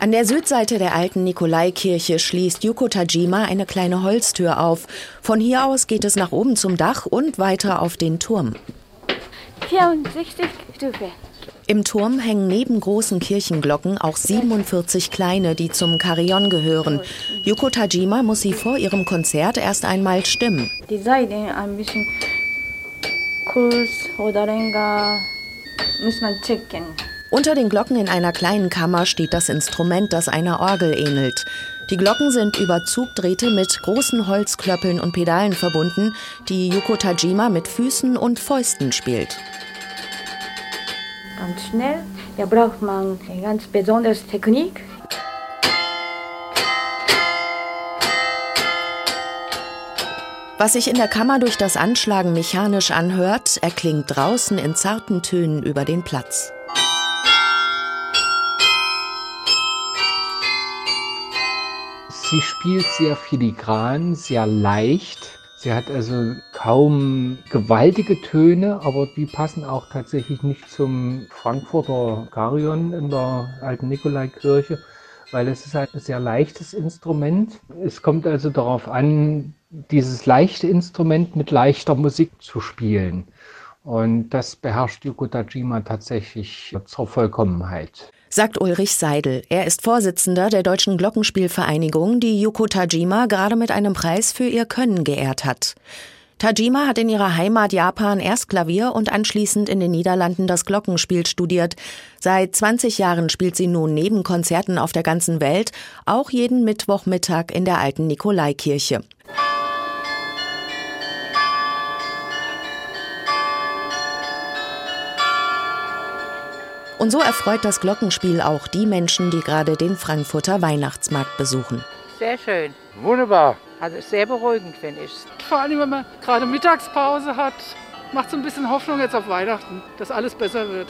An der Südseite der alten Nikolaikirche schließt Yuko Tajima eine kleine Holztür auf. Von hier aus geht es nach oben zum Dach und weiter auf den Turm. 64 Stufe. Im Turm hängen neben großen Kirchenglocken auch 47 kleine, die zum Carillon gehören. Yuko Tajima muss sie vor ihrem Konzert erst einmal stimmen. Die Seiten ein bisschen kurz oder länger muss man checken. Unter den Glocken in einer kleinen Kammer steht das Instrument, das einer Orgel ähnelt. Die Glocken sind über Zugdrähte mit großen Holzklöppeln und Pedalen verbunden, die Yuko Tajima mit Füßen und Fäusten spielt. Ganz schnell. Da braucht man eine ganz besondere Technik. Was sich in der Kammer durch das Anschlagen mechanisch anhört, erklingt draußen in zarten Tönen über den Platz. Sie spielt sehr filigran, sehr leicht. Sie hat also kaum gewaltige Töne, aber die passen auch tatsächlich nicht zum Frankfurter Carillon in der alten Nikolaikirche, weil es ist halt ein sehr leichtes Instrument. Es kommt also darauf an, dieses leichte Instrument mit leichter Musik zu spielen. Und das beherrscht Yuko Tajima tatsächlich zur Vollkommenheit sagt Ulrich Seidel. Er ist Vorsitzender der Deutschen Glockenspielvereinigung, die Yuko Tajima gerade mit einem Preis für ihr Können geehrt hat. Tajima hat in ihrer Heimat Japan erst Klavier und anschließend in den Niederlanden das Glockenspiel studiert. Seit 20 Jahren spielt sie nun neben Konzerten auf der ganzen Welt auch jeden Mittwochmittag in der alten Nikolaikirche. Und so erfreut das Glockenspiel auch die Menschen, die gerade den Frankfurter Weihnachtsmarkt besuchen. Sehr schön. Wunderbar. Also sehr beruhigend, finde ich. Vor allem, wenn man gerade Mittagspause hat, macht es ein bisschen Hoffnung jetzt auf Weihnachten, dass alles besser wird.